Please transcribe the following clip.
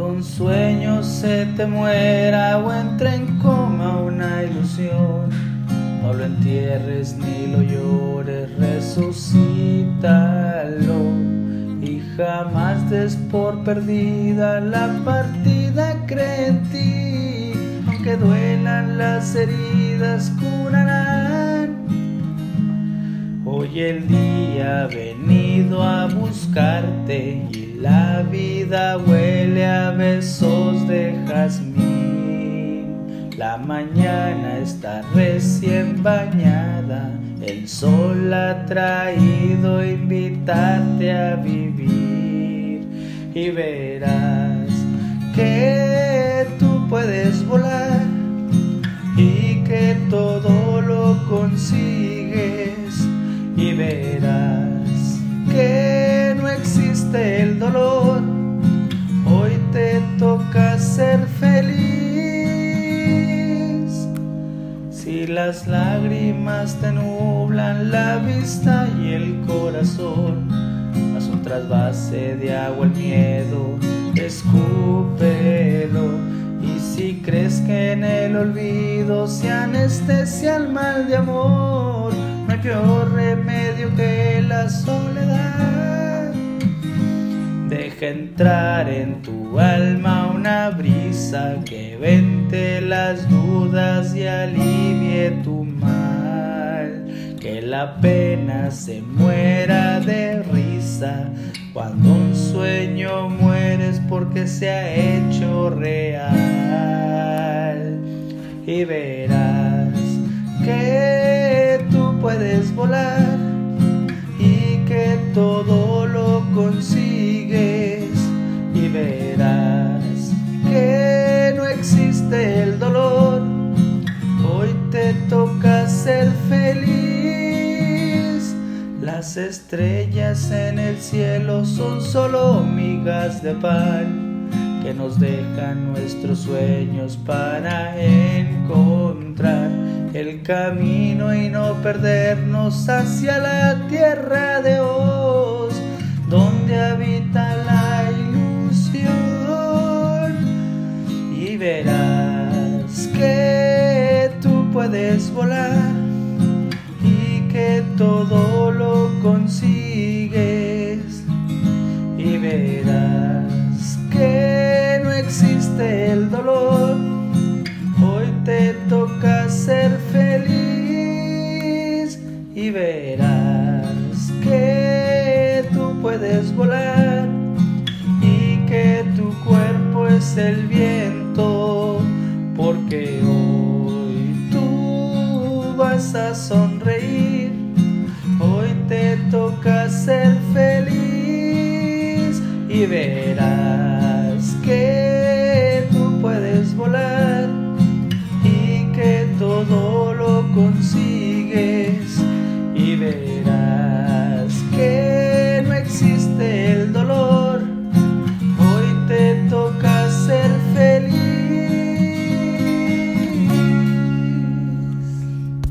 Cuando un sueño se te muera o entre en coma una ilusión, no lo entierres ni lo llores, resucítalo. Y jamás des por perdida la partida, cree en ti, aunque duelan las heridas, curarán. Hoy el día ha venido a buscarte y la vida huele a besos de jazmín. La mañana está recién bañada, el sol ha traído invitarte a vivir y verás que tú puedes volar y que todo lo consigues verás que no existe el dolor. Hoy te toca ser feliz. Si las lágrimas te nublan la vista y el corazón, haz un trasvase de agua el miedo, escúpelo. Y si crees que en el olvido se anestesia el mal de amor, hay peor remedio que la soledad. Deja entrar en tu alma una brisa que vente las dudas y alivie tu mal. Que la pena se muera de risa cuando un sueño mueres porque se ha hecho real. Y verás Las estrellas en el cielo son solo migas de pan que nos dejan nuestros sueños para encontrar el camino y no perdernos hacia la tierra de Oz, donde habita la ilusión. Y verás que tú puedes volar y que todo consigues. Y verás que no existe el dolor. Hoy te toca ser feliz y verás que tú puedes volar y que tu cuerpo es el viento, porque hoy tú vas a sonreír, toca ser feliz y verás que tú puedes volar y que todo lo consigues